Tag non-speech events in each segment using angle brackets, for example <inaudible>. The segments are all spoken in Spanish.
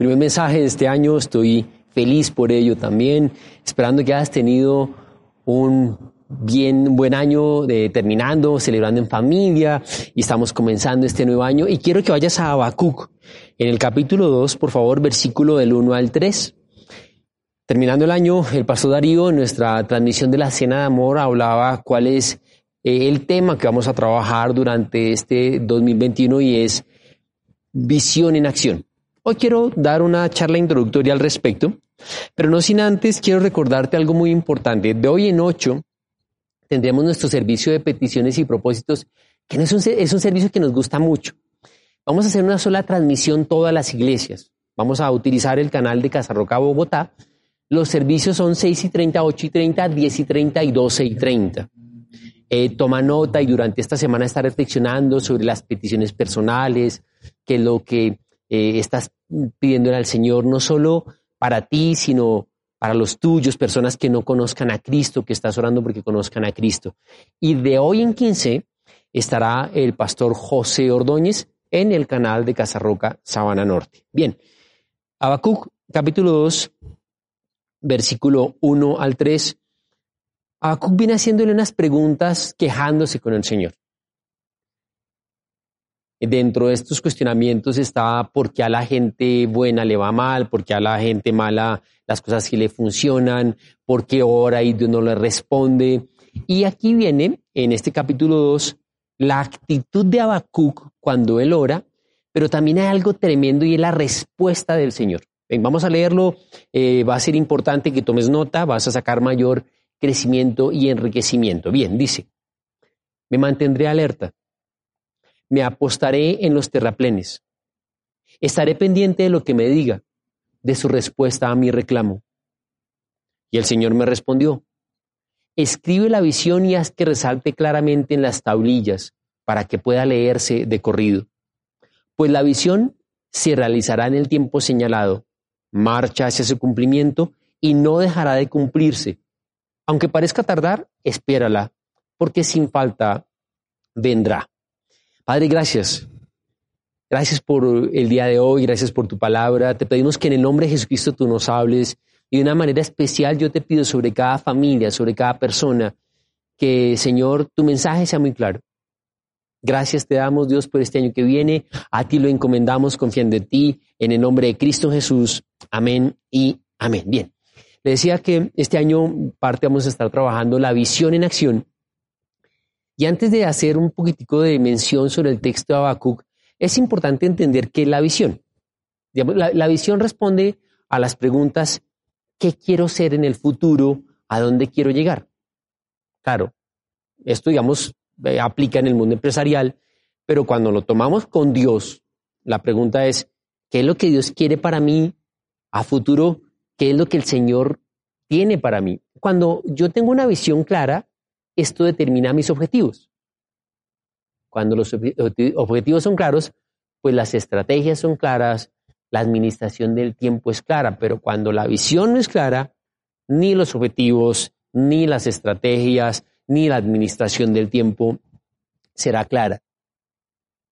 Primer mensaje de este año, estoy feliz por ello también, esperando que hayas tenido un bien buen año de terminando, celebrando en familia y estamos comenzando este nuevo año y quiero que vayas a Habacuc en el capítulo 2, por favor, versículo del 1 al 3. Terminando el año, el pastor Darío en nuestra transmisión de la Cena de Amor hablaba cuál es eh, el tema que vamos a trabajar durante este 2021 y es visión en acción. Hoy quiero dar una charla introductoria al respecto, pero no sin antes quiero recordarte algo muy importante. De hoy en ocho tendremos nuestro servicio de peticiones y propósitos, que no es, un, es un servicio que nos gusta mucho. Vamos a hacer una sola transmisión todas las iglesias. Vamos a utilizar el canal de Casarroca Bogotá. Los servicios son 6 y 30, 8 y 30, 10 y 30 y 12 y 30. Eh, toma nota y durante esta semana está reflexionando sobre las peticiones personales, que lo que eh, estás pidiéndole al Señor no solo para ti, sino para los tuyos, personas que no conozcan a Cristo, que estás orando porque conozcan a Cristo. Y de hoy en 15 estará el pastor José Ordóñez en el canal de Casarroca, Sabana Norte. Bien, Habacuc capítulo 2, versículo 1 al 3. Habacuc viene haciéndole unas preguntas quejándose con el Señor. Dentro de estos cuestionamientos está por qué a la gente buena le va mal, por qué a la gente mala las cosas sí le funcionan, por qué ora y Dios no le responde. Y aquí viene, en este capítulo 2, la actitud de Habacuc cuando él ora, pero también hay algo tremendo y es la respuesta del Señor. vamos a leerlo, eh, va a ser importante que tomes nota, vas a sacar mayor crecimiento y enriquecimiento. Bien, dice, me mantendré alerta me apostaré en los terraplenes. Estaré pendiente de lo que me diga, de su respuesta a mi reclamo. Y el Señor me respondió, escribe la visión y haz que resalte claramente en las tablillas para que pueda leerse de corrido. Pues la visión se realizará en el tiempo señalado, marcha hacia su cumplimiento y no dejará de cumplirse. Aunque parezca tardar, espérala, porque sin falta vendrá. Padre, gracias. Gracias por el día de hoy, gracias por tu palabra. Te pedimos que en el nombre de Jesucristo tú nos hables y de una manera especial yo te pido sobre cada familia, sobre cada persona, que Señor, tu mensaje sea muy claro. Gracias te damos, Dios, por este año que viene. A ti lo encomendamos confiando en ti, en el nombre de Cristo Jesús. Amén y amén. Bien. Le decía que este año parte vamos a estar trabajando la visión en acción y antes de hacer un poquitico de mención sobre el texto de Habacuc, es importante entender qué es la visión. la, visión responde a las preguntas, ¿qué quiero ser en el futuro? ¿A dónde quiero llegar? Claro, esto, digamos, eh, aplica en el mundo empresarial, pero cuando lo tomamos con Dios, la pregunta es, ¿qué es lo que Dios quiere para mí a futuro? ¿Qué es lo que el Señor tiene para mí? Cuando yo tengo una visión clara, esto determina mis objetivos. Cuando los objetivos son claros, pues las estrategias son claras, la administración del tiempo es clara, pero cuando la visión no es clara, ni los objetivos, ni las estrategias, ni la administración del tiempo será clara.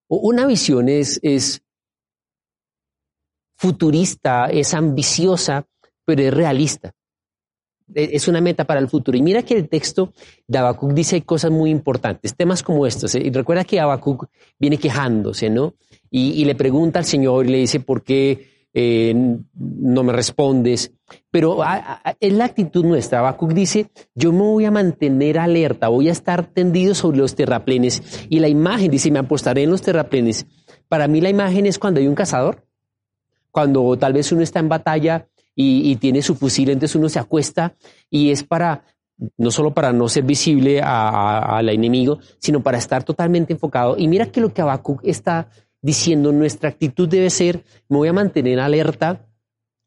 Una visión es, futurista, es ambiciosa, pero es realista. E, es una meta para el futuro. Y mira que el texto de Habacuc dice cosas muy importantes, temas como estos. ¿eh? Y recuerda que Habacuc viene quejándose, ¿no? Y, le pregunta al Señor y le dice, ¿por qué eh, no me respondes? Pero es la actitud nuestra. Habacuc dice, yo me voy a mantener alerta, voy a estar tendido sobre los terraplenes. Y la imagen, dice, me apostaré en los terraplenes. Para mí la imagen es cuando hay un cazador, cuando tal vez uno está en batalla y, tiene su fusil, entonces uno se acuesta y es para, no solo para no ser visible al enemigo, sino para estar totalmente enfocado. Y mira que lo que Habacuc está diciendo, nuestra actitud debe ser, me voy a mantener alerta,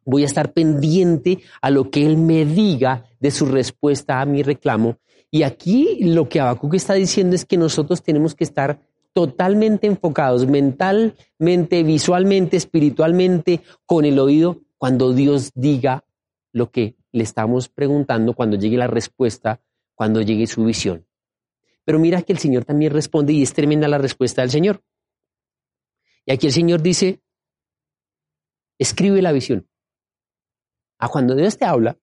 voy a estar pendiente a lo que él me diga de su respuesta a mi reclamo. Y aquí lo que Habacuc está diciendo es que nosotros tenemos que estar totalmente enfocados mentalmente, visualmente, espiritualmente, con el oído cuando Dios diga lo que le estamos preguntando, cuando llegue la respuesta, cuando llegue su visión. Pero mira que el Señor también responde y es tremenda la respuesta del Señor. Y aquí el Señor dice, escribe la visión. A ah, cuando Dios te habla,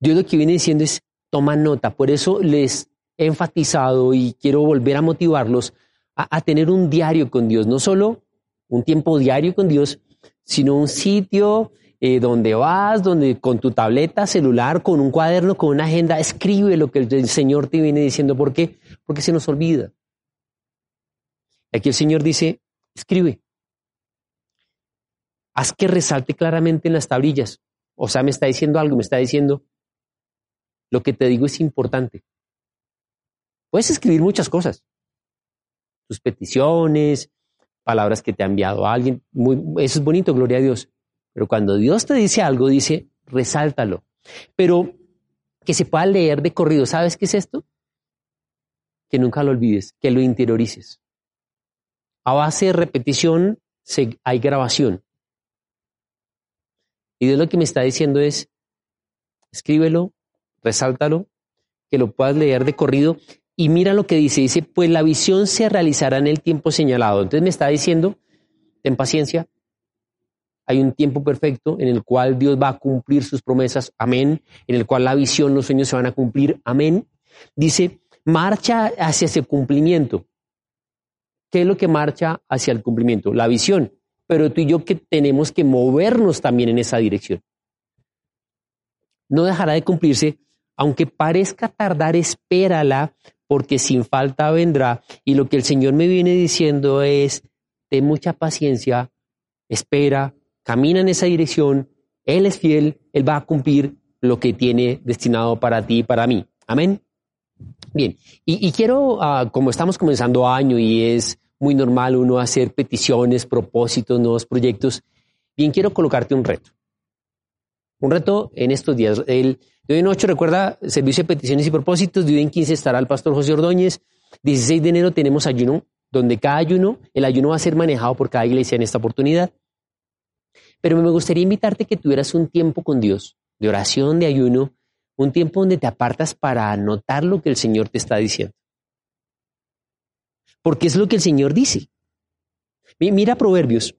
Dios lo que viene diciendo es, toma nota. Por eso les he enfatizado y quiero volver a motivarlos a, a tener un diario con Dios, no solo un tiempo diario con Dios, sino un sitio eh, donde vas, donde con tu tableta, celular, con un cuaderno, con una agenda, escribe lo que el, Señor te viene diciendo. ¿Por qué? Porque se nos olvida. Aquí el Señor dice, escribe. Haz que resalte claramente en las tablillas. O sea, me está diciendo algo, me está diciendo, lo que te digo es importante. Puedes escribir muchas cosas. Tus peticiones, palabras que te ha enviado alguien. eso es bonito, gloria a Dios. Pero cuando Dios te dice algo, dice, resáltalo. Pero que se pueda leer de corrido. ¿Sabes qué es esto? Que nunca lo olvides, que lo interiorices. A base de repetición hay grabación. Y Dios lo que me está diciendo es, escríbelo, resáltalo, que lo puedas leer de corrido. Y mira lo que dice, dice, pues la visión se realizará en el tiempo señalado. Entonces me está diciendo, ten paciencia, hay un tiempo perfecto en el cual Dios va a cumplir sus promesas, amén, en el cual la visión, los sueños se van a cumplir, amén. Dice, marcha hacia ese cumplimiento. ¿Qué es lo que marcha hacia el cumplimiento? La visión. Pero tú y yo que tenemos que movernos también en esa dirección. No dejará de cumplirse, aunque parezca tardar, espérala, porque sin falta vendrá. Y lo que el Señor me viene diciendo es, ten mucha paciencia, espera, camina en esa dirección, Él es fiel, Él va a cumplir lo que tiene destinado para ti y para mí. Amén. Bien, y, quiero, ah, como estamos comenzando año y es muy normal uno hacer peticiones, propósitos, nuevos proyectos, bien, quiero colocarte un reto. Un reto en estos días. El, de hoy en 8, recuerda, servicio de peticiones y propósitos. De hoy en 15 estará el pastor José Ordóñez. 16 de enero tenemos ayuno, donde cada ayuno, el ayuno va a ser manejado por cada iglesia en esta oportunidad. Pero me gustaría invitarte que tuvieras un tiempo con Dios, de oración, de ayuno, un tiempo donde te apartas para anotar lo que el Señor te está diciendo. Porque es lo que el Señor dice. Mira Proverbios,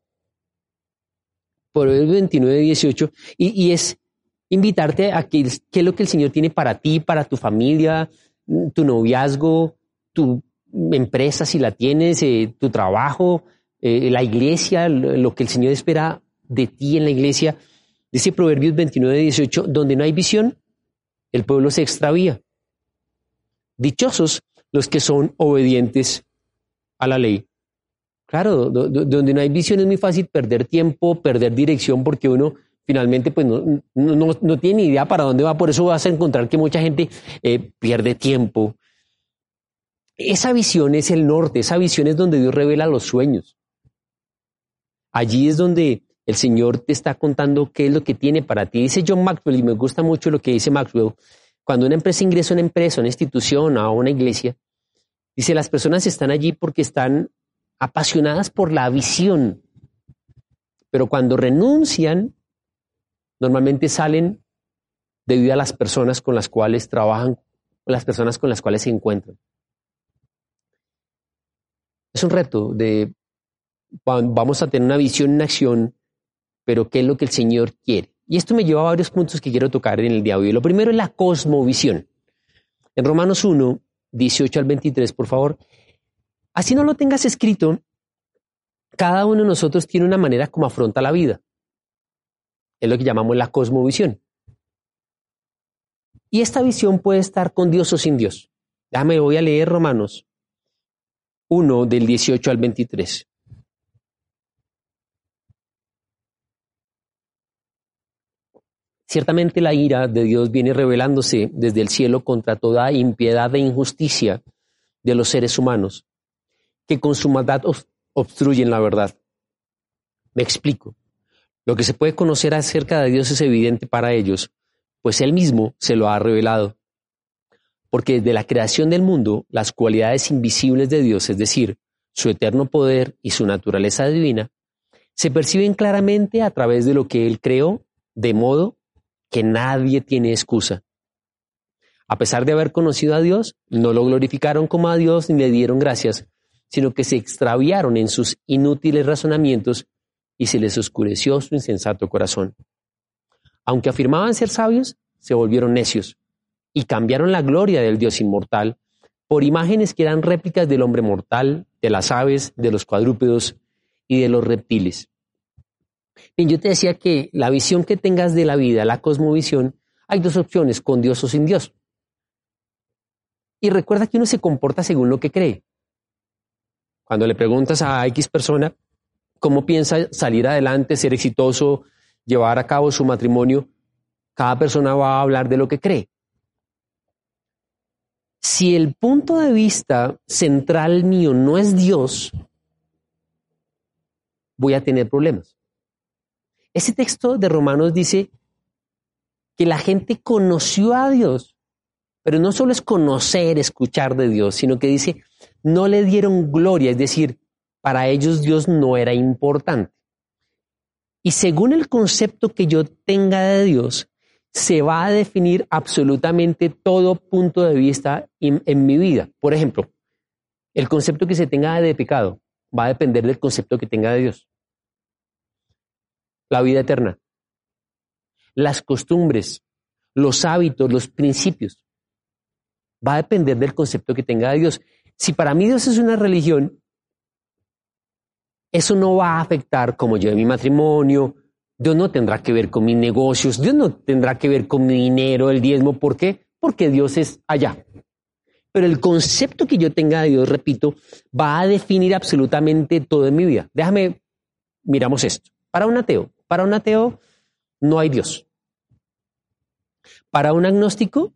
Proverbios 29, 18, y, es invitarte a que qué es lo que el Señor tiene para ti, para tu familia, tu noviazgo, tu empresa si la tienes, eh, tu trabajo, eh, la iglesia, lo que el Señor espera de ti en la iglesia. Dice Proverbios 29, 18, donde no hay visión, el pueblo se extravía. Dichosos los que son obedientes a la ley. Claro, donde no hay visión es muy fácil perder tiempo, perder dirección, porque uno finalmente pues no, no, tiene ni idea para dónde va. Por eso vas a encontrar que mucha gente eh, pierde tiempo. Esa visión es el norte, esa visión es donde Dios revela los sueños. Allí es donde el Señor te está contando qué es lo que tiene para ti. Dice John Maxwell, y me gusta mucho lo que dice Maxwell, cuando una empresa ingresa a una empresa, a una institución, a una iglesia, dice, las personas están allí porque están apasionadas por la visión, pero cuando renuncian, normalmente salen debido a las personas con las cuales trabajan, las personas con las cuales se encuentran. Es un reto de, vamos a tener una visión en acción pero ¿qué es lo que el Señor quiere? Y esto me lleva a varios puntos que quiero tocar en el día de hoy. Lo primero es la cosmovisión. En Romanos 1, 18 al 23, por favor. Así no lo tengas escrito, cada uno de nosotros tiene una manera como afronta la vida. Es lo que llamamos la cosmovisión. Y esta visión puede estar con Dios o sin Dios. Déjame, voy a leer Romanos 1 del 18 al 23. Ciertamente la ira de Dios viene revelándose desde el cielo contra toda impiedad e injusticia de los seres humanos, que con su maldad obstruyen la verdad. Me explico. Lo que se puede conocer acerca de Dios es evidente para ellos, pues Él mismo se lo ha revelado. Porque desde la creación del mundo, las cualidades invisibles de Dios, es decir, su eterno poder y su naturaleza divina, se perciben claramente a través de lo que Él creó, de modo que nadie tiene excusa. A pesar de haber conocido a Dios, no lo glorificaron como a Dios ni le dieron gracias, sino que se extraviaron en sus inútiles razonamientos y se les oscureció su insensato corazón. Aunque afirmaban ser sabios, se volvieron necios y cambiaron la gloria del Dios inmortal por imágenes que eran réplicas del hombre mortal, de las aves, de los cuadrúpedos y de los reptiles. Bien, yo te decía que la visión que tengas de la vida, la cosmovisión, hay dos opciones, con Dios o sin Dios. Y recuerda que uno se comporta según lo que cree. Cuando le preguntas a X persona cómo piensa salir adelante, ser exitoso, llevar a cabo su matrimonio, cada persona va a hablar de lo que cree. Si el punto de vista central mío no es Dios, voy a tener problemas. Ese texto de Romanos dice que la gente conoció a Dios, pero no solo es conocer, escuchar de Dios, sino que dice, no le dieron gloria, es decir, para ellos Dios no era importante. Y según el concepto que yo tenga de Dios, se va a definir absolutamente todo punto de vista en, en, mi vida. Por ejemplo, el concepto que se tenga de pecado va a depender del concepto que tenga de Dios la vida eterna. Las costumbres, los hábitos, los principios. Va a depender del concepto que tenga de Dios. Si para mí Dios es una religión, eso no va a afectar como yo mi matrimonio. Dios no tendrá que ver con mis negocios. Dios no tendrá que ver con mi dinero, el diezmo. ¿Por qué? Porque Dios es allá. Pero el concepto que yo tenga de Dios, repito, va a definir absolutamente todo en mi vida. Déjame, miramos esto. Para un ateo, para un ateo no hay Dios. Para un agnóstico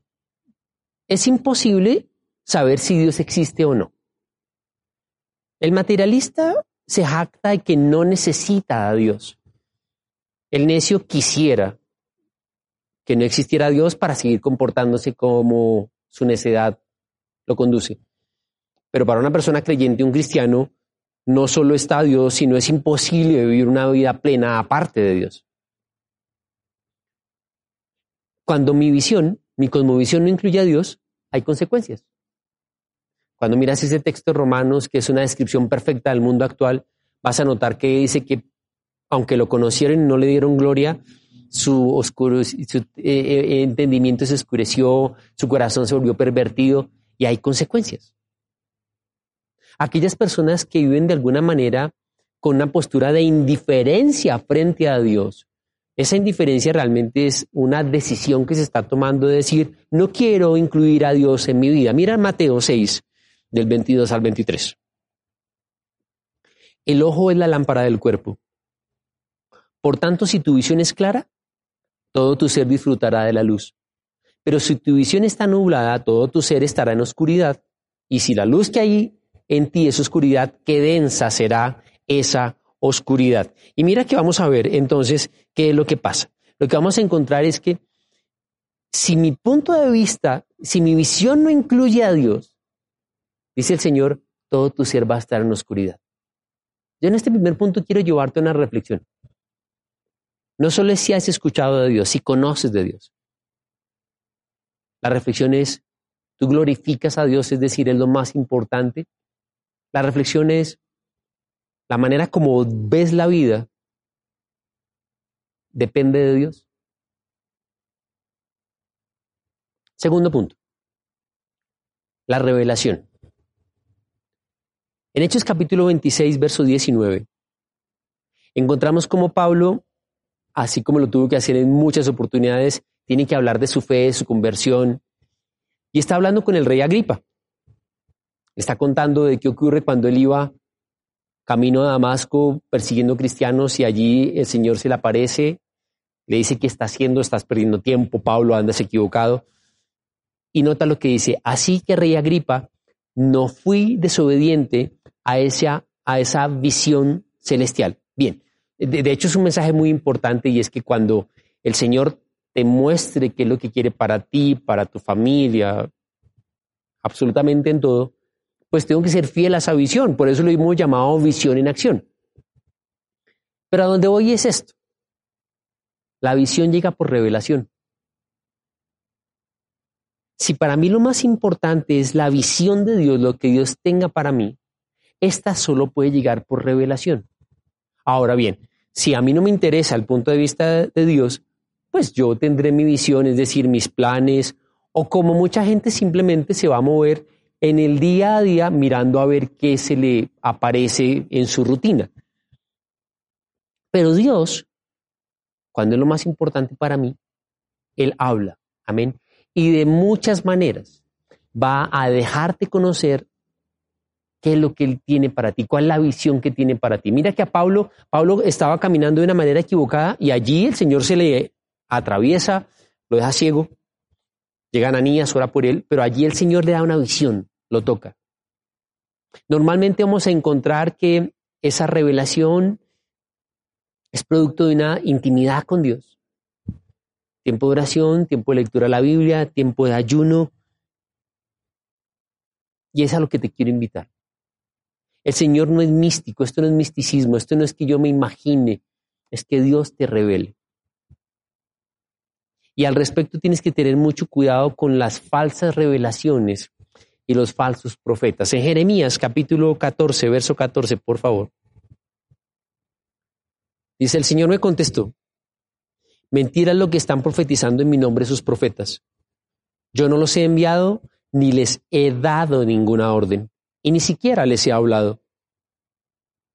es imposible saber si Dios existe o no. El materialista se jacta de que no necesita a Dios. El necio quisiera que no existiera Dios para seguir comportándose como su necedad lo conduce. Pero para una persona creyente, un cristiano, no solo está Dios, sino es imposible vivir una vida plena aparte de Dios. Cuando mi visión, mi cosmovisión no incluye a Dios, hay consecuencias. Cuando miras ese texto de Romanos, que es una descripción perfecta del mundo actual, vas a notar que dice que aunque lo conocieron y no le dieron gloria, su, su eh, eh, entendimiento se oscureció, su corazón se volvió pervertido y hay consecuencias aquellas personas que viven de alguna manera con una postura de indiferencia frente a Dios. Esa indiferencia realmente es una decisión que se está tomando de decir, no quiero incluir a Dios en mi vida. Mira Mateo 6, del 22 al 23. El ojo es la lámpara del cuerpo. Por tanto, si tu visión es clara, todo tu ser disfrutará de la luz. Pero si tu visión está nublada, todo tu ser estará en oscuridad. Y si la luz que hay en ti esa oscuridad, qué densa será esa oscuridad. Y mira que vamos a ver entonces qué es lo que pasa. Lo que vamos a encontrar es que si mi punto de vista, si mi visión no incluye a Dios, dice el Señor, todo tu ser va a estar en oscuridad. Yo en este primer punto quiero llevarte a una reflexión. No solo es si has escuchado de Dios, si conoces de Dios. La reflexión es, tú glorificas a Dios, es decir, es lo más importante. La reflexión es la manera como ves la vida depende de Dios. Segundo punto, la revelación. En Hechos capítulo 26, verso 19, encontramos como Pablo, así como lo tuvo que hacer en muchas oportunidades, tiene que hablar de su fe, su conversión, y está hablando con el rey Agripa. Está contando de qué ocurre cuando él iba camino a Damasco persiguiendo cristianos y allí el Señor se le aparece, le dice qué está haciendo, estás perdiendo tiempo, Pablo, andas equivocado. Y nota lo que dice, así que rey Agripa, no fui desobediente a esa, a esa visión celestial. Bien, de, de hecho es un mensaje muy importante y es que cuando el Señor te muestre qué es lo que quiere para ti, para tu familia, absolutamente en todo, pues tengo que ser fiel a esa visión. Por eso lo hemos llamado visión en acción. Pero a donde voy es esto. La visión llega por revelación. Si para mí lo más importante es la visión de Dios, lo que Dios tenga para mí, esta solo puede llegar por revelación. Ahora bien, si a mí no me interesa el punto de vista de Dios, pues yo tendré mi visión, es decir, mis planes, o como mucha gente simplemente se va a mover en el día a día mirando a ver qué se le aparece en su rutina. Pero Dios, cuando es lo más importante para mí, Él habla, amén, y de muchas maneras va a dejarte conocer qué es lo que Él tiene para ti, cuál es la visión que tiene para ti. Mira que a Pablo, Pablo estaba caminando de una manera equivocada y allí el Señor se le atraviesa, lo deja ciego, llega Ananías, ora por él, pero allí el Señor le da una visión, lo toca. Normalmente vamos a encontrar que esa revelación es producto de una intimidad con Dios. Tiempo de oración, tiempo de lectura de la Biblia, tiempo de ayuno. Y es a lo que te quiero invitar. El Señor no es místico, esto no es misticismo, esto no es que yo me imagine, es que Dios te revele. Y al respecto tienes que tener mucho cuidado con las falsas revelaciones y los falsos profetas. En Jeremías capítulo 14, verso 14, por favor. Dice, el Señor me contestó, mentira lo que están profetizando en mi nombre sus profetas. Yo no los he enviado ni les he dado ninguna orden y ni siquiera les he hablado.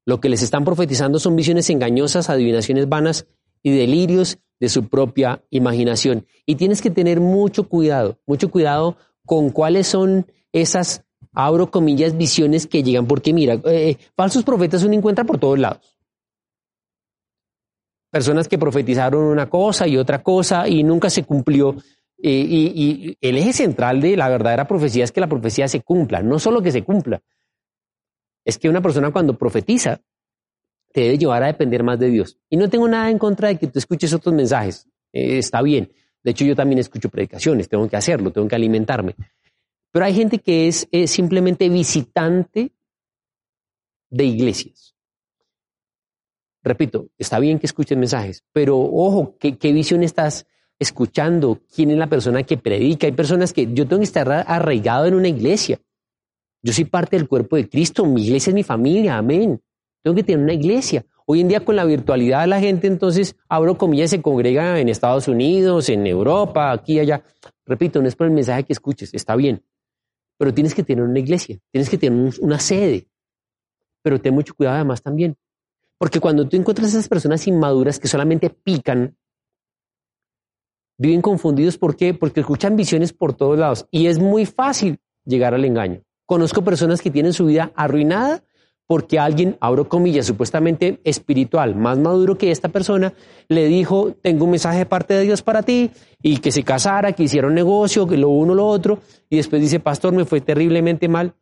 Lo que les están profetizando son visiones engañosas, adivinaciones vanas y delirios de su propia imaginación. Y tienes que tener mucho cuidado, mucho cuidado con cuáles son esas, abro comillas, visiones que llegan, porque mira, eh, falsos profetas uno encuentra por todos lados. Personas que profetizaron una cosa y otra cosa y nunca se cumplió. Eh, y, y el eje central de la verdadera profecía es que la profecía se cumpla, no solo que se cumpla. Es que una persona cuando profetiza te debe llevar a depender más de Dios. Y no tengo nada en contra de que tú escuches otros mensajes. Eh, está bien. De hecho, yo también escucho predicaciones, tengo que hacerlo, tengo que alimentarme. Pero hay gente que es, simplemente visitante de iglesias. Repito, está bien que escuchen mensajes, pero ojo, ¿qué, ¿qué, visión estás escuchando? ¿Quién es la persona que predica? Hay personas que yo tengo que estar arraigado en una iglesia. Yo soy parte del cuerpo de Cristo, mi iglesia es mi familia, amén. Tengo que tener una iglesia. Hoy en día con la virtualidad la gente entonces, abro comillas, se congrega en Estados Unidos, en Europa, aquí allá. Repito, no es por el mensaje que escuches, está bien. Pero tienes que tener una iglesia, tienes que tener una sede. Pero ten mucho cuidado además también. Porque cuando tú encuentras a esas personas inmaduras que solamente pican, viven confundidos. ¿Por qué? Porque escuchan visiones por todos lados. Y es muy fácil llegar al engaño. Conozco personas que tienen su vida arruinada porque alguien, abro comillas, supuestamente espiritual, más maduro que esta persona, le dijo, tengo un mensaje de parte de Dios para ti, y que se casara, que hiciera un negocio, que lo uno, lo otro, y después dice, pastor, me fue terriblemente mal.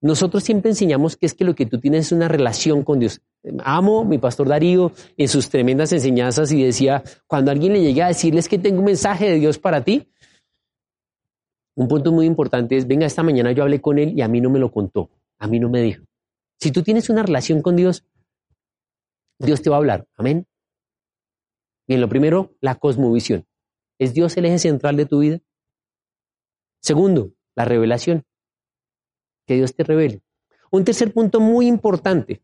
Nosotros siempre enseñamos que es que lo que tú tienes es una relación con Dios. Amo mi pastor Darío en sus tremendas enseñanzas y decía, cuando alguien le llegue a decirles que tengo un mensaje de Dios para ti, un punto muy importante es, venga, esta mañana yo hablé con él y a mí no me lo contó, a mí no me dijo. Si tú tienes una relación con Dios, Dios te va a hablar. Amén. Bien, lo primero, la cosmovisión. ¿Es Dios el eje central de tu vida? Segundo, la revelación. Que Dios te revele. Un tercer punto muy importante,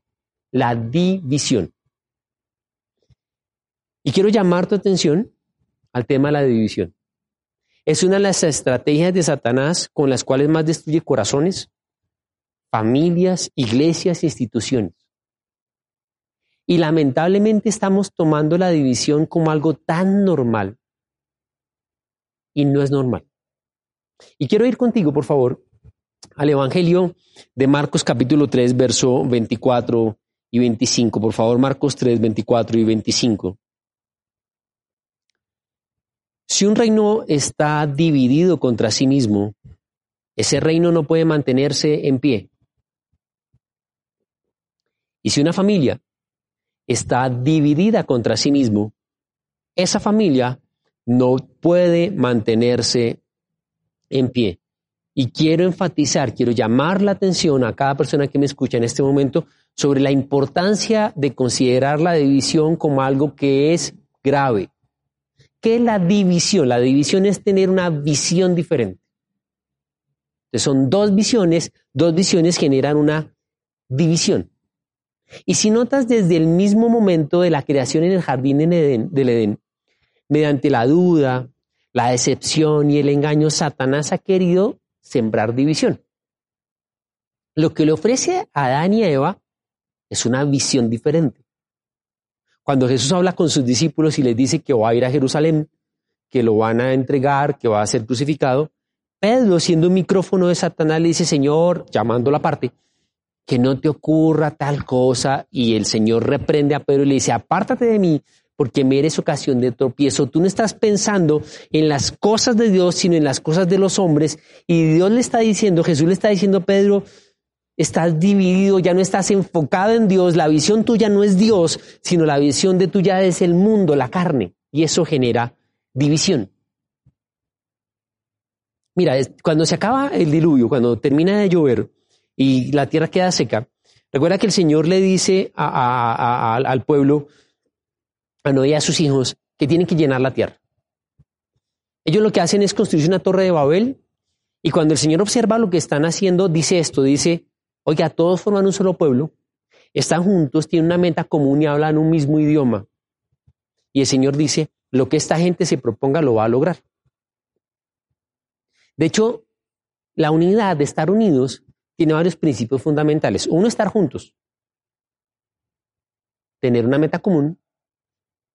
la división. Y quiero llamar tu atención al tema de la división. Es una de las estrategias de Satanás con las cuales más destruye corazones, familias, iglesias, instituciones. Y lamentablemente estamos tomando la división como algo tan normal. Y no es normal. Y quiero ir contigo, por favor, al Evangelio de Marcos capítulo 3, verso 24 y 25. Por favor, Marcos 3, 24 y 25. Si un reino está dividido contra sí mismo, ese reino no puede mantenerse en pie. Y si una familia está dividida contra sí mismo, esa familia no puede mantenerse en pie. Y quiero enfatizar, quiero llamar la atención a cada persona que me escucha en este momento sobre la importancia de considerar la división como algo que es grave. ¿Qué es la división? La división es tener una visión diferente. Entonces son dos visiones, dos visiones generan una división. Y si notas desde el mismo momento de la creación en el jardín del Edén, mediante la duda, la decepción y el engaño, Satanás ha querido sembrar división. Lo que le ofrece a Adán y Eva es una visión diferente. Cuando Jesús habla con sus discípulos y les dice que va a ir a Jerusalén, que lo van a entregar, que va a ser crucificado, Pedro, siendo un micrófono de Satanás, le dice, Señor, llamando la parte, que no te ocurra tal cosa. Y el Señor reprende a Pedro y le dice, apártate de mí, porque me eres ocasión de tropiezo. Tú no estás pensando en las cosas de Dios, sino en las cosas de los hombres. Y Dios le está diciendo, Jesús le está diciendo a Pedro, estás dividido, ya no estás enfocado en Dios, la visión tuya no es Dios, sino la visión de tuya es el mundo, la carne. Y eso genera división. Mira, cuando se acaba el diluvio, cuando termina de llover y la tierra queda seca, recuerda que el Señor le dice al pueblo, a Noé y a sus hijos que tienen que llenar la tierra. Ellos lo que hacen es construir una torre de Babel y cuando el Señor observa lo que están haciendo, dice esto, dice, oiga, todos forman un solo pueblo, están juntos, tienen una meta común y hablan un mismo idioma. Y el Señor dice, lo que esta gente se proponga lo va a lograr. De hecho, la unidad de estar unidos tiene varios principios fundamentales. Uno, estar juntos, tener una meta común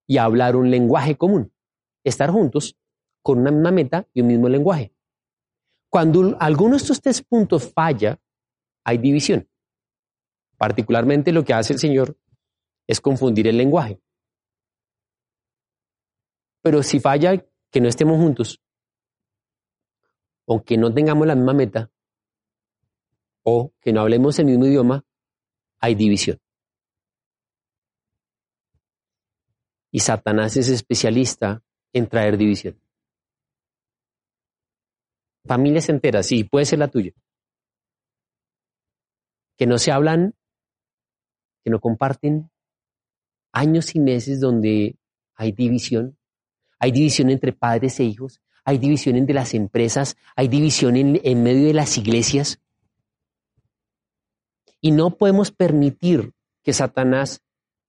y hablar un lenguaje común. Estar juntos con una misma meta y un mismo lenguaje. Cuando alguno de estos tres puntos falla, hay división. Particularmente lo que hace el Señor es confundir el lenguaje. Pero si falla que no estemos juntos, o que no tengamos la misma meta, o que no hablemos el mismo idioma, hay división. Y Satanás es especialista en traer división. Familias enteras, sí, puede ser la tuya. Que no se hablan, que no comparten años y meses donde hay división. Hay división entre padres e hijos, hay división entre las empresas, hay división en, en medio de las iglesias. Y no podemos permitir que Satanás,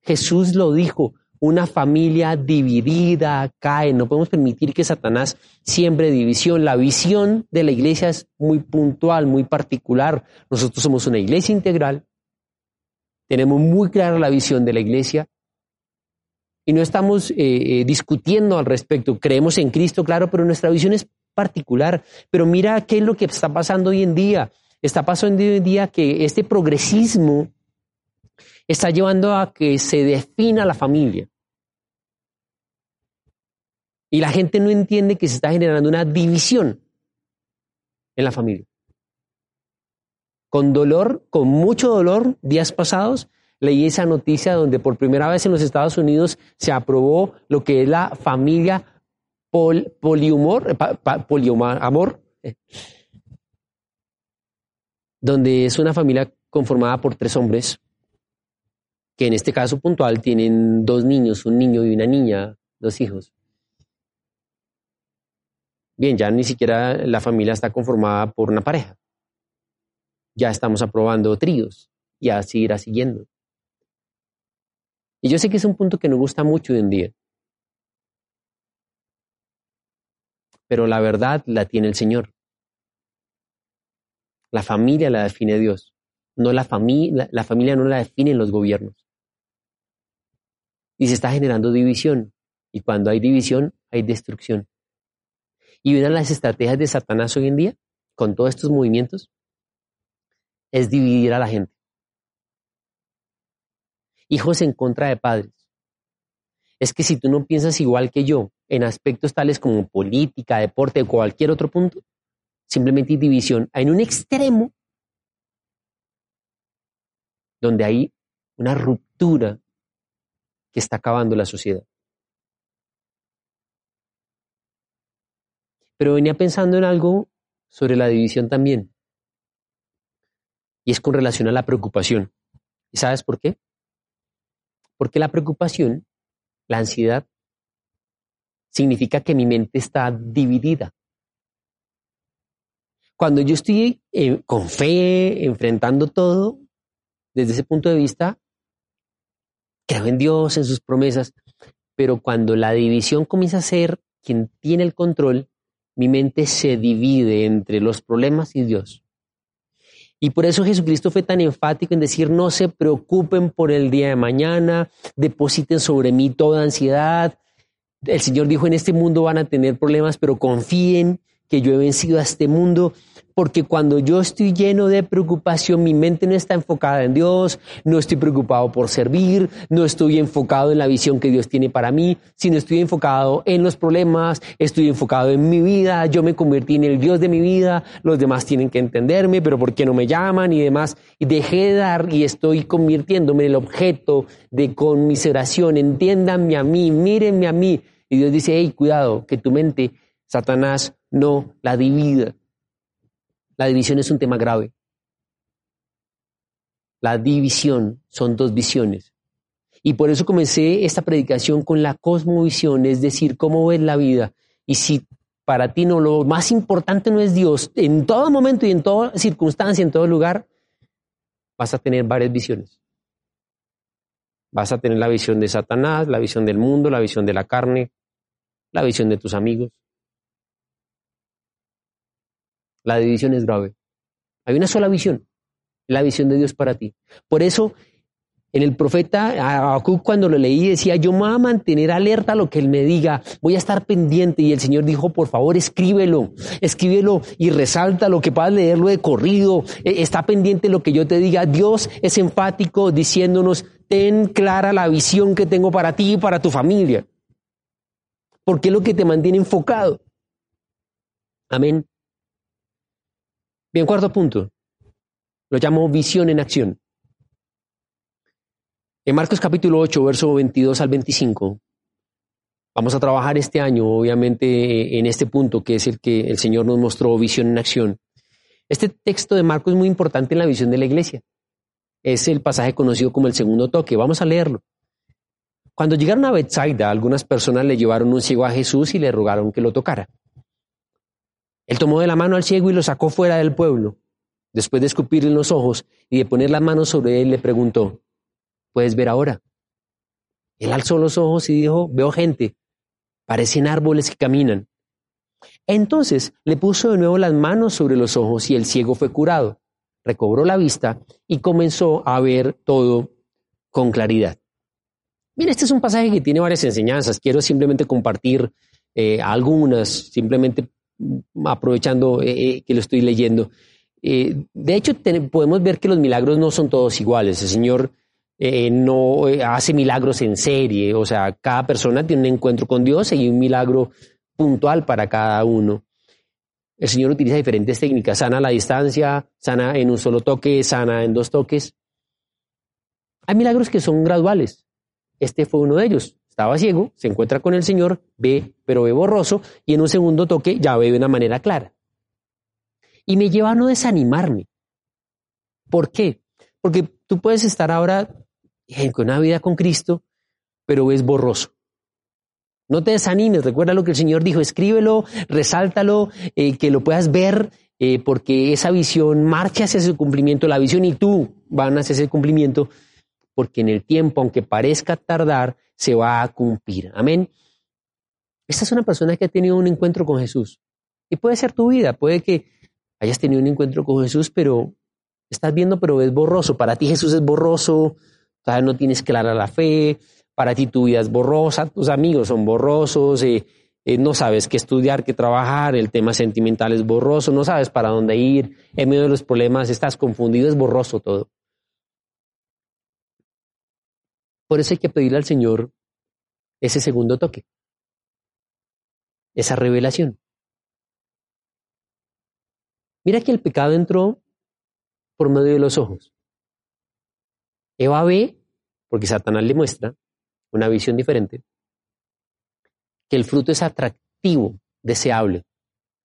Jesús lo dijo, una familia dividida cae. No podemos permitir que Satanás siembre división. La visión de la iglesia es muy puntual, muy particular. Nosotros somos una iglesia integral. Tenemos muy clara la visión de la iglesia. Y no estamos eh, eh, discutiendo al respecto. Creemos en Cristo, claro, pero nuestra visión es particular. Pero mira qué es lo que está pasando hoy en día. Está pasando hoy en día que este progresismo está llevando a que se defina la familia. Y la gente no entiende que se está generando una división en la familia. Con dolor, con mucho dolor, días pasados, leí esa noticia donde por primera vez en los Estados Unidos se aprobó lo que es la familia poliumor, poliamor, eh, donde es una familia conformada por tres hombres que en este caso puntual tienen dos niños, un niño y una niña, dos hijos. Bien, ya ni siquiera la familia está conformada por una pareja. Ya estamos aprobando tríos y así irá siguiendo. Y yo sé que es un punto que nos gusta mucho hoy en día. pero la verdad la tiene el Señor. La familia la define Dios. No la, familia, la familia no la definen los gobiernos. Y se está generando división. Y cuando hay división, hay destrucción. Y una de las estrategias de Satanás hoy en día, con todos estos movimientos, es dividir a la gente. Hijos en contra de padres. Es que si tú no piensas igual que yo en aspectos tales como política, deporte o cualquier otro punto, simplemente división. Hay un extremo donde hay una ruptura que está acabando la sociedad. Pero venía pensando en algo sobre la división también. Y es con relación a la preocupación. ¿Y sabes por qué? Porque la preocupación, la ansiedad, significa que mi mente está dividida. Cuando yo estoy eh, con fe, enfrentando todo, desde ese punto de vista, creo en Dios, en sus promesas, pero cuando la división comienza a ser quien tiene el control, mi mente se divide entre los problemas y Dios. Y por eso Jesucristo fue tan enfático en decir, no se preocupen por el día de mañana, depositen sobre mí toda ansiedad. El Señor dijo, en este mundo van a tener problemas, pero confíen que yo he vencido a este mundo porque cuando yo estoy lleno de preocupación, mi mente no está enfocada en Dios, no estoy preocupado por servir, no estoy enfocado en la visión que Dios tiene para mí, sino estoy enfocado en los problemas, estoy enfocado en mi vida, yo me convertí en el Dios de mi vida, los demás tienen que entenderme, pero ¿por qué no me llaman? y demás. Y dejé de dar y estoy convirtiéndome en el objeto de conmiseración, entiéndanme a mí, mírenme a mí. Y Dios dice, hey, cuidado, que tu mente, Satanás, no la divida la división es un tema grave. La división son dos visiones. Y por eso comencé esta predicación con la cosmovisión, es decir, cómo ves la vida. Y si para ti no lo más importante no es Dios, en todo momento y en toda circunstancia, en todo lugar, vas a tener varias visiones. Vas a tener la visión de Satanás, la visión del mundo, la visión de la carne, la visión de tus amigos, la división es grave. Hay una sola visión, la visión de Dios para ti. Por eso, en el profeta Habacuc, cuando lo leí, decía, yo me voy a mantener alerta a lo que él me diga, voy a estar pendiente. Y el Señor dijo, por favor, escríbelo, escríbelo y resalta lo que puedas leerlo de corrido. E, está pendiente lo que yo te diga. Dios es enfático diciéndonos, ten clara la visión que tengo para ti y para tu familia. Porque es lo que te mantiene enfocado. Amén. Bien, cuarto punto. Lo llamo visión en acción. En Marcos capítulo 8, verso 22 al 25, vamos a trabajar este año, obviamente, en este punto que es el que el Señor nos mostró visión en acción. Este texto de Marcos es muy importante en la visión de la iglesia. Es el pasaje conocido como el segundo toque. Vamos a leerlo. Cuando llegaron a Bethsaida, algunas personas le llevaron un ciego a Jesús y le rogaron que lo tocara. Él tomó de la mano al ciego y lo sacó fuera del pueblo. Después de escupirle en los ojos y de poner las manos sobre él, le preguntó, ¿puedes ver ahora? Él alzó los ojos y dijo, veo gente, parecen árboles que caminan. Entonces le puso de nuevo las manos sobre los ojos y el ciego fue curado, recobró la vista y comenzó a ver todo con claridad. Bien, este es un pasaje que tiene varias enseñanzas. Quiero simplemente compartir eh, algunas, simplemente aprovechando eh, eh, que lo estoy leyendo. Eh, de hecho, podemos ver que los milagros no son todos iguales. El Señor no hace milagros en serie, o sea, cada persona tiene un encuentro con Dios y un milagro puntual para cada uno. El Señor utiliza diferentes técnicas, sana a la distancia, sana en un solo toque, sana en dos toques. Hay milagros que son graduales. Este fue uno de ellos estaba ciego, se encuentra con el Señor, ve, pero ve borroso, y en un segundo toque ya ve de una manera clara. Y me lleva a no desanimarme. ¿Por qué? Porque tú puedes estar ahora en una vida con Cristo, pero ves borroso. No te desanimes, recuerda lo que el Señor dijo, escríbelo, resáltalo, eh, que lo puedas ver, eh, porque esa visión marcha hacia ese cumplimiento, la visión y tú van hacia ese cumplimiento, porque en el tiempo, aunque parezca tardar, se va a cumplir. Amén. Esta es una persona que ha tenido un encuentro con Jesús. Y puede ser tu vida, puede que hayas tenido un encuentro con Jesús, pero estás viendo, pero es borroso. Para ti Jesús es borroso, no tienes clara la fe, para ti tu vida es borrosa, tus amigos son borrosos, eh, eh, no sabes qué estudiar, qué trabajar, el tema sentimental es borroso, no sabes para dónde ir, en medio de los problemas estás confundido, es borroso todo. Por eso hay que pedirle al Señor ese segundo toque, esa revelación. Mira que el pecado entró por medio de los ojos. Eva ve, porque Satanás le muestra una visión diferente, que el fruto es atractivo, deseable,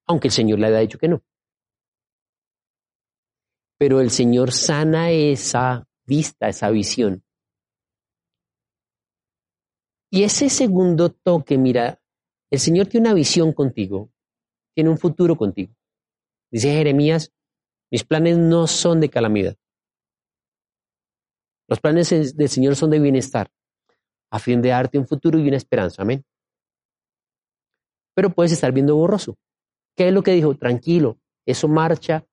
aunque el Señor le haya dicho que no. Pero el Señor sana esa vista, esa visión. Y ese segundo toque, mira, el Señor tiene una visión contigo, tiene un futuro contigo. Dice Jeremías, mis planes no son de calamidad. Los planes del Señor son de bienestar, a fin de darte un futuro y una esperanza. Amén. Pero puedes estar viendo borroso. ¿Qué es lo que dijo? Tranquilo, eso marcha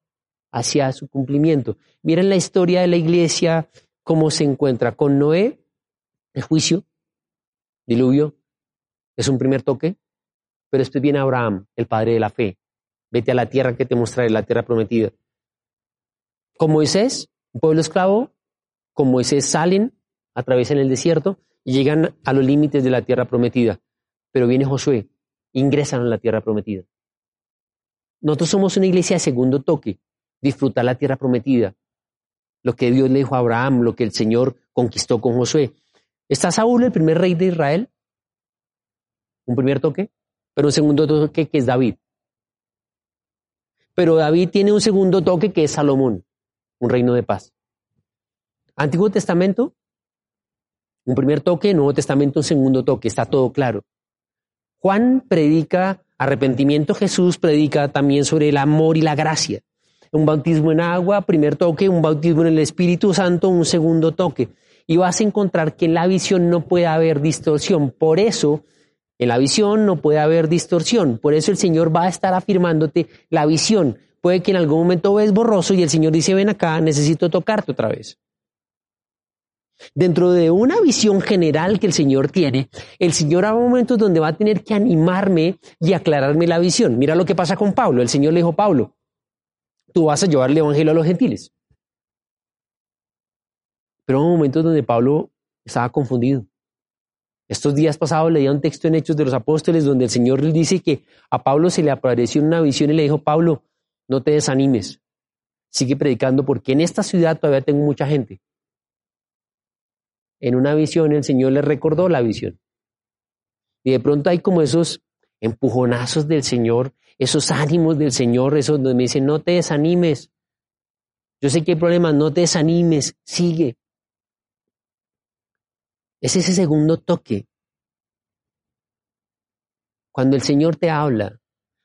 hacia su cumplimiento. Miren la historia de la iglesia, cómo se encuentra con Noé, el juicio, diluvio, es un primer toque, pero después viene Abraham, el padre de la fe. Vete a la tierra que te mostraré, la tierra prometida. Con Moisés, un pueblo esclavo, con Moisés salen, atraviesan el desierto y llegan a los límites de la tierra prometida. Pero viene Josué, ingresan a la tierra prometida. Nosotros somos una iglesia de segundo toque, disfrutar la tierra prometida, lo que Dios le dijo a Abraham, lo que el Señor conquistó con Josué. Está Saúl, el primer rey de Israel, un primer toque, pero un segundo toque que es David. Pero David tiene un segundo toque que es Salomón, un reino de paz. Antiguo Testamento, un primer toque, Nuevo Testamento, un segundo toque, está todo claro. Juan predica arrepentimiento, Jesús predica también sobre el amor y la gracia. Un bautismo en agua, primer toque, un bautismo en el Espíritu Santo, un segundo toque y vas a encontrar que en la visión no puede haber distorsión. Por eso, en la visión no puede haber distorsión. Por eso el Señor va a estar afirmándote la visión. Puede que en algún momento ves borroso y el Señor dice, ven acá, necesito tocarte otra vez. Dentro de una visión general que el Señor tiene, el Señor habrá momentos donde va a tener que animarme y aclararme la visión. Mira lo que pasa con Pablo. El Señor le dijo, Pablo, tú vas a llevar el Evangelio a los gentiles. Pero hubo momentos donde Pablo estaba confundido. Estos días pasados leía un texto en Hechos de los Apóstoles donde el Señor le dice que a Pablo se le apareció una visión y le dijo, Pablo, no te desanimes, sigue predicando porque en esta ciudad todavía tengo mucha gente. En una visión el Señor le recordó la visión. Y de pronto hay como esos empujonazos del Señor, esos ánimos del Señor, esos donde me dicen, no te desanimes. Yo sé que hay problemas, no te desanimes, sigue. Es ese segundo toque. Cuando el Señor te habla,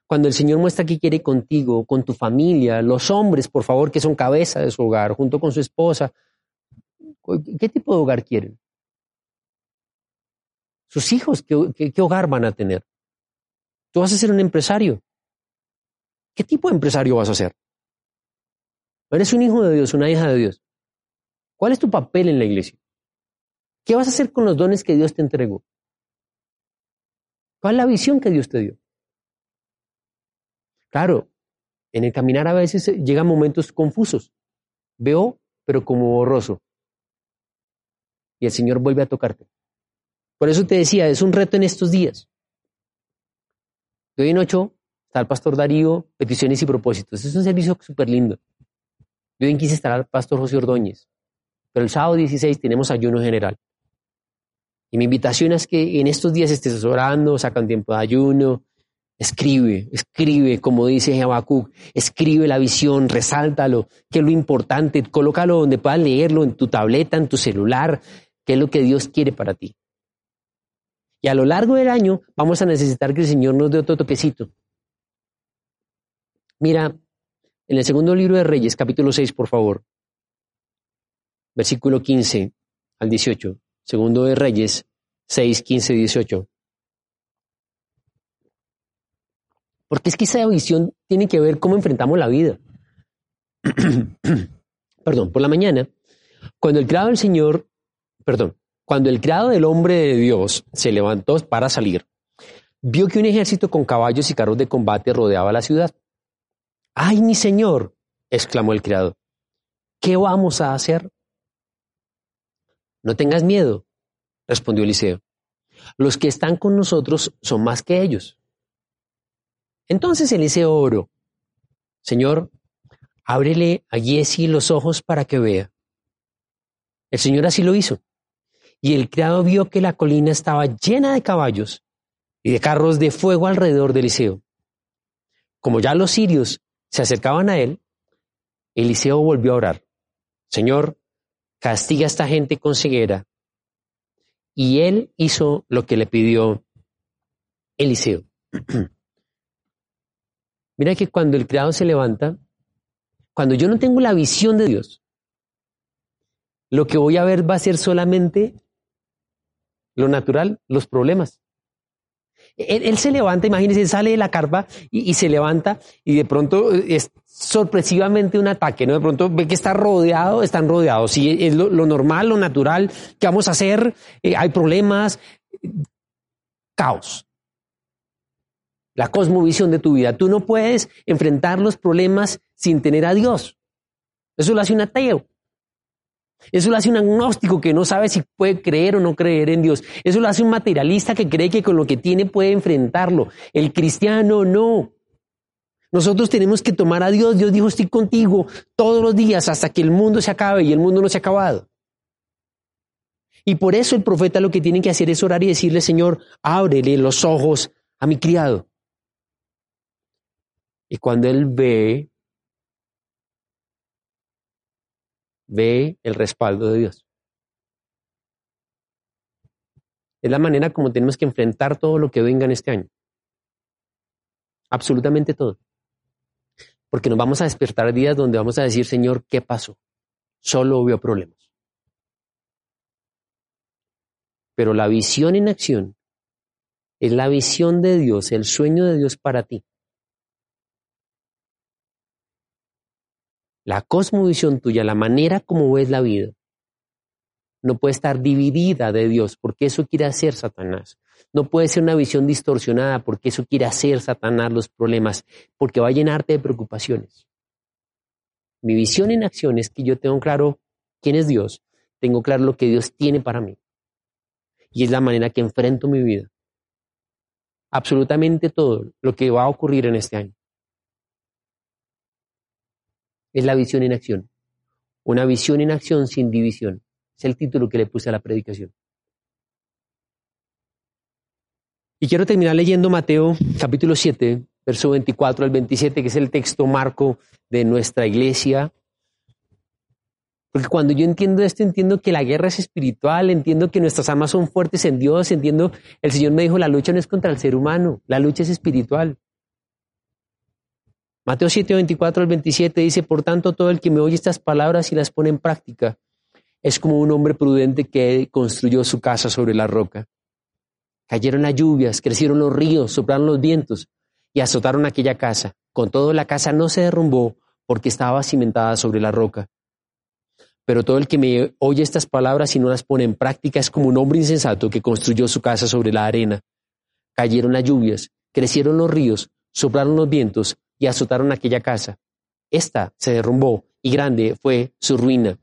cuando el Señor muestra que quiere contigo, con tu familia, los hombres, por favor, que son cabeza de su hogar, junto con su esposa, ¿qué tipo de hogar quieren? Sus hijos, ¿qué, qué hogar van a tener? Tú vas a ser un empresario. ¿Qué tipo de empresario vas a ser? Eres un hijo de Dios, una hija de Dios. ¿Cuál es tu papel en la iglesia? ¿Qué vas a hacer con los dones que Dios te entregó? ¿Cuál es la visión que Dios te dio? Claro, en el caminar a veces llegan momentos confusos. Veo, pero como borroso. Y el Señor vuelve a tocarte. Por eso te decía, es un reto en estos días. De hoy en ocho está el pastor Darío, peticiones y propósitos. Es un servicio súper lindo. De hoy en quince estará el pastor José Ordóñez. Pero el sábado 16 tenemos ayuno general. Y mi invitación es que en estos días estés orando, saca un tiempo de ayuno, escribe, escribe, como dice Habacuc, escribe la visión, resáltalo, que es lo importante, colócalo donde puedas leerlo, en tu tableta, en tu celular, qué es lo que Dios quiere para ti. Y a lo largo del año vamos a necesitar que el Señor nos dé otro toquecito. Mira, en el segundo libro de Reyes, capítulo 6, por favor, versículo 15 al 18. Segundo de Reyes 6, 15, 18. Porque es que esa visión tiene que ver cómo enfrentamos la vida. <clears throat> perdón, por la mañana, cuando el criado del Señor, perdón, cuando el criado del hombre de Dios se levantó para salir, vio que un ejército con caballos y carros de combate rodeaba la ciudad. ¡Ay, mi señor! exclamó el criado. ¿Qué vamos a hacer? No tengas miedo, respondió Eliseo. Los que están con nosotros son más que ellos. Entonces Eliseo oró. Señor, ábrele a Giesi los ojos para que vea. El Señor así lo hizo. Y el criado vio que la colina estaba llena de caballos y de carros de fuego alrededor de Eliseo. Como ya los sirios se acercaban a él, Eliseo volvió a orar. Señor, castiga a esta gente con ceguera. Y él hizo lo que le pidió Eliseo. <clears throat> Mira que cuando el criado se levanta, cuando yo no tengo la visión de Dios, lo que voy a ver va a ser solamente lo natural, los problemas. Él, se levanta, imagínense, sale de la carpa y, se levanta y de pronto es sorpresivamente un ataque, ¿no? De pronto ve que está rodeado, están rodeados. Si es lo, normal, lo natural, ¿qué vamos a hacer? Eh, hay problemas, caos. La cosmovisión de tu vida. Tú no puedes enfrentar los problemas sin tener a Dios. Eso lo hace un ateo. Eso lo hace un agnóstico que no sabe si puede creer o no creer en Dios. Eso lo hace un materialista que cree que con lo que tiene puede enfrentarlo. El cristiano no. Nosotros tenemos que tomar a Dios. Dios dijo, estoy contigo todos los días hasta que el mundo se acabe y el mundo no se ha acabado. Y por eso el profeta lo que tiene que hacer es orar y decirle, Señor, ábrele los ojos a mi criado. Y cuando él ve ve el respaldo de Dios. Es la manera como tenemos que enfrentar todo lo que venga en este año. Absolutamente todo. Porque nos vamos a despertar días donde vamos a decir, Señor, ¿qué pasó? Solo hubo problemas. Pero la visión en acción es la visión de Dios, el sueño de Dios para ti. La cosmovisión tuya, la manera como ves la vida, no puede estar dividida de Dios, porque eso quiere hacer Satanás. No puede ser una visión distorsionada, porque eso quiere hacer Satanás los problemas, porque va a llenarte de preocupaciones. Mi visión en acción es que yo tengo claro quién es Dios, tengo claro lo que Dios tiene para mí. Y es la manera que enfrento mi vida. Absolutamente todo lo que va a ocurrir en este año. Es la visión en acción. Una visión en acción sin división. Es el título que le puse a la predicación. Y quiero terminar leyendo Mateo capítulo 7, verso 24 al 27, que es el texto marco de nuestra iglesia. Porque cuando yo entiendo esto, entiendo que la guerra es espiritual, entiendo que nuestras almas son fuertes en Dios, entiendo, el Señor me dijo, la lucha no es contra el ser humano, la lucha es espiritual. Mateo 7, 24 al 27 dice, por tanto, todo el que me oye estas palabras y las pone en práctica es como un hombre prudente que construyó su casa sobre la roca. Cayeron las lluvias, crecieron los ríos, soplaron los vientos y azotaron aquella casa. Con todo, la casa no se derrumbó porque estaba cimentada sobre la roca. Pero todo el que me oye estas palabras y no las pone en práctica es como un hombre insensato que construyó su casa sobre la arena. Cayeron las lluvias, crecieron los ríos, soplaron los vientos y azotaron aquella casa. Esta se derrumbó y grande fue su ruina.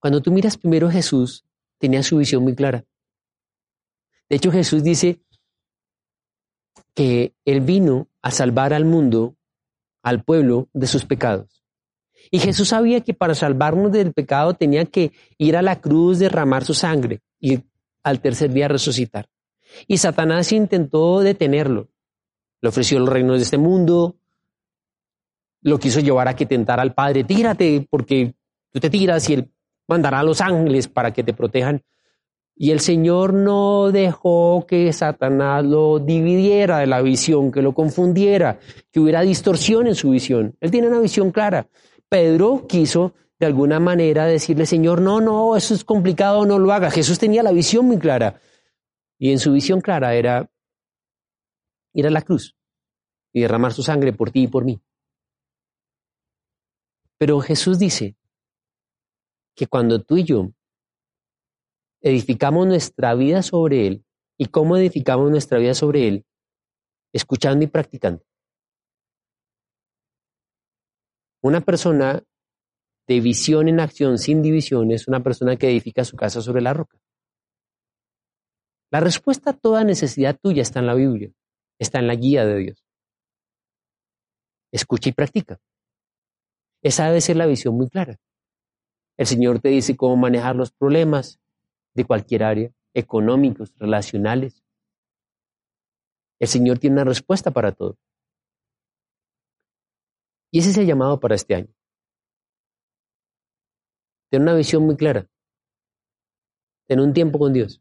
Cuando tú miras primero a Jesús, tenía su visión muy clara. De hecho, Jesús dice que Él vino a salvar al mundo, al pueblo, de sus pecados. Y Jesús sabía que para salvarnos del pecado tenía que ir a la cruz, derramar su sangre y al tercer día resucitar. Y Satanás intentó detenerlo. Le ofreció los reinos de este mundo, lo quiso llevar a que tentara al Padre, tírate, porque tú te tiras y Él mandará a los ángeles para que te protejan. Y el Señor no dejó que Satanás lo dividiera de la visión, que lo confundiera, que hubiera distorsión en su visión. Él tiene una visión clara. Pedro quiso de alguna manera decirle, Señor, no, no, eso es complicado, no lo haga. Jesús tenía la visión muy clara. Y en su visión clara era ir a la cruz, y derramar su sangre por ti y por mí. Pero Jesús dice que cuando tú y yo edificamos nuestra vida sobre Él, ¿y cómo edificamos nuestra vida sobre Él? Escuchando y practicando. Una persona de visión en acción sin división es una persona que edifica su casa sobre la roca. La respuesta a toda necesidad tuya está en la Biblia, está en la guía de Dios. Escucha y practica. Esa debe ser la visión muy clara. El Señor te dice cómo manejar los problemas de cualquier área, económicos, relacionales. El Señor tiene una respuesta para todo. Y ese es el llamado para este año. Ten una visión muy clara. Ten un tiempo con Dios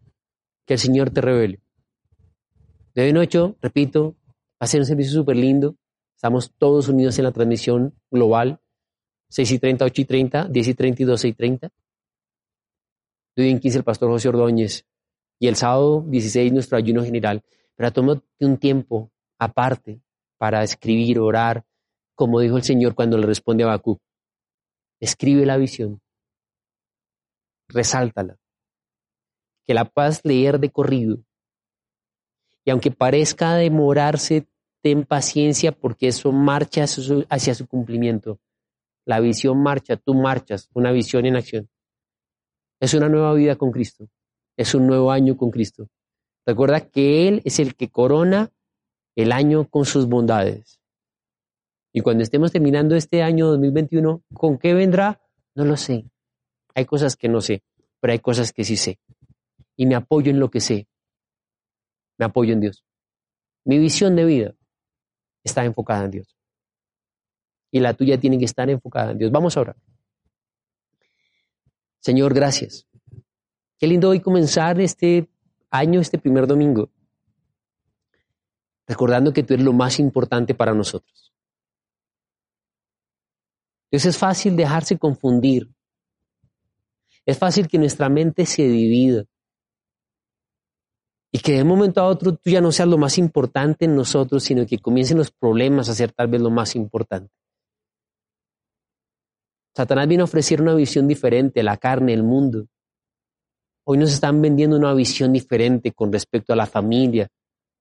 que el Señor te revele. De hoy en ocho, repito, va a ser un servicio súper lindo. Estamos todos unidos en la transmisión global. 6 y 30, 8 y 30, 10 y 30 y 12 y 30. De hoy en 15 el pastor José Ordóñez. Y el sábado 16 nuestro ayuno general. Pero tómate un tiempo aparte para escribir, orar, como dijo el Señor cuando le responde a Bakú. Escribe la visión. Resáltala que la puedas leer de corrido. Y aunque parezca demorarse, ten paciencia porque eso marcha hacia su cumplimiento. La visión marcha, tú marchas, una visión en acción. Es una nueva vida con Cristo. Es un nuevo año con Cristo. Recuerda que Él es el que corona el año con sus bondades. Y cuando estemos terminando este año 2021, ¿con qué vendrá? No lo sé. Hay cosas que no sé, pero hay cosas que sí sé y me apoyo en lo que sé. Me apoyo en Dios. Mi visión de vida está enfocada en Dios. Y la tuya tiene que estar enfocada en Dios. Vamos ahora. Señor, gracias. Qué lindo hoy comenzar este año, este primer domingo, recordando que tú eres lo más importante para nosotros. Es fácil dejarse confundir. Es fácil que nuestra mente se divida y que de un momento a otro tú ya no seas lo más importante en nosotros, sino que comiencen los problemas a ser tal vez lo más importante. Satanás viene a ofrecer una visión diferente, la carne, el mundo. Hoy nos están vendiendo una visión diferente con respecto a la familia,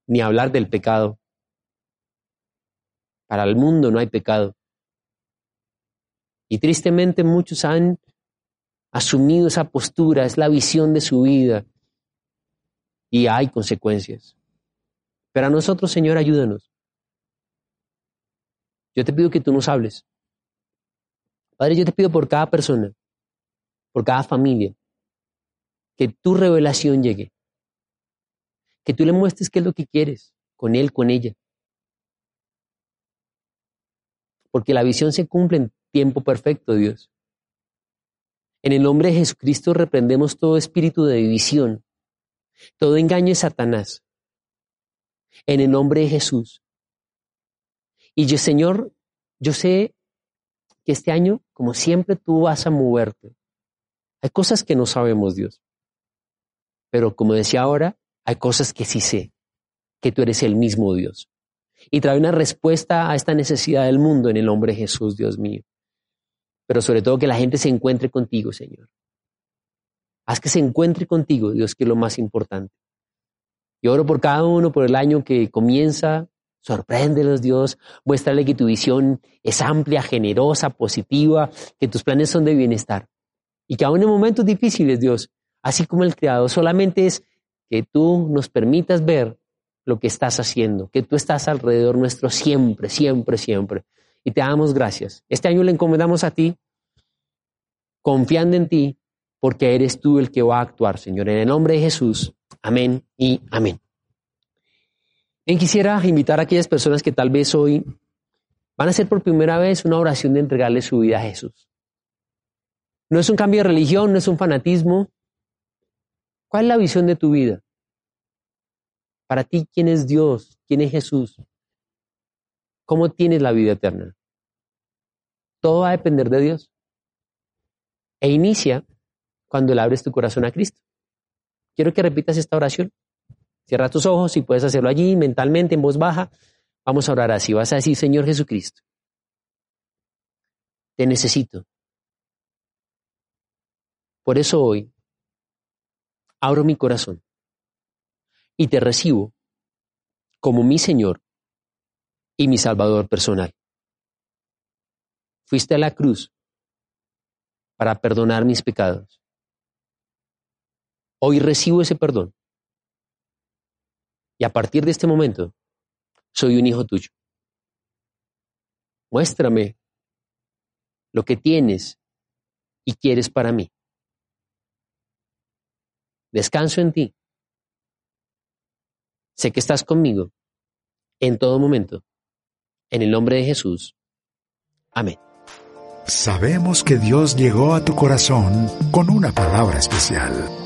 ni hablar del pecado. Para el mundo no hay pecado. Y tristemente muchos han asumido esa postura, es la visión de su vida, y hay consecuencias. Pero a nosotros, Señor, ayúdanos. Yo te pido que tú nos hables. Padre, yo te pido por cada persona, por cada familia, que tu revelación llegue. Que tú le muestres qué es lo que quieres con él, con ella. Porque la visión se cumple en tiempo perfecto, Dios. En el nombre de Jesucristo reprendemos todo espíritu de división, todo engaño es Satanás. En el nombre de Jesús. Y yo, Señor, yo sé que este año, como siempre, tú vas a moverte. Hay cosas que no sabemos, Dios. Pero como decía ahora, hay cosas que sí sé, que tú eres el mismo Dios. Y trae una respuesta a esta necesidad del mundo en el nombre de Jesús, Dios mío. Pero sobre todo que la gente se encuentre contigo, Señor. Haz que se encuentre contigo, Dios, que es lo más importante. Y oro por cada uno, por el año que comienza. Sorpréndelos, Dios. Muéstrale que tu visión es amplia, generosa, positiva, que tus planes son de bienestar. Y que aún en momentos difíciles, Dios, así como el Creador, solamente es que tú nos permitas ver lo que estás haciendo, que tú estás alrededor nuestro siempre, siempre, siempre. Y te damos gracias. Este año le encomendamos a ti, confiando en ti, porque eres tú el que va a actuar, Señor. En el nombre de Jesús. Amén y amén. Bien, quisiera invitar a aquellas personas que tal vez hoy van a hacer por primera vez una oración de entregarle su vida a Jesús. No es un cambio de religión, no es un fanatismo. ¿Cuál es la visión de tu vida? Para ti, ¿quién es Dios? ¿Quién es Jesús? ¿Cómo tienes la vida eterna? Todo va a depender de Dios. E inicia cuando le abres tu corazón a Cristo. Quiero que repitas esta oración. Cierra tus ojos y puedes hacerlo allí mentalmente, en voz baja. Vamos a orar así. Vas a decir, Señor Jesucristo, te necesito. Por eso hoy abro mi corazón y te recibo como mi Señor y mi Salvador personal. Fuiste a la cruz para perdonar mis pecados. Hoy recibo ese perdón. Y a partir de este momento, soy un hijo tuyo. Muéstrame lo que tienes y quieres para mí. Descanso en ti. Sé que estás conmigo en todo momento. En el nombre de Jesús. Amén. Sabemos que Dios llegó a tu corazón con una palabra especial.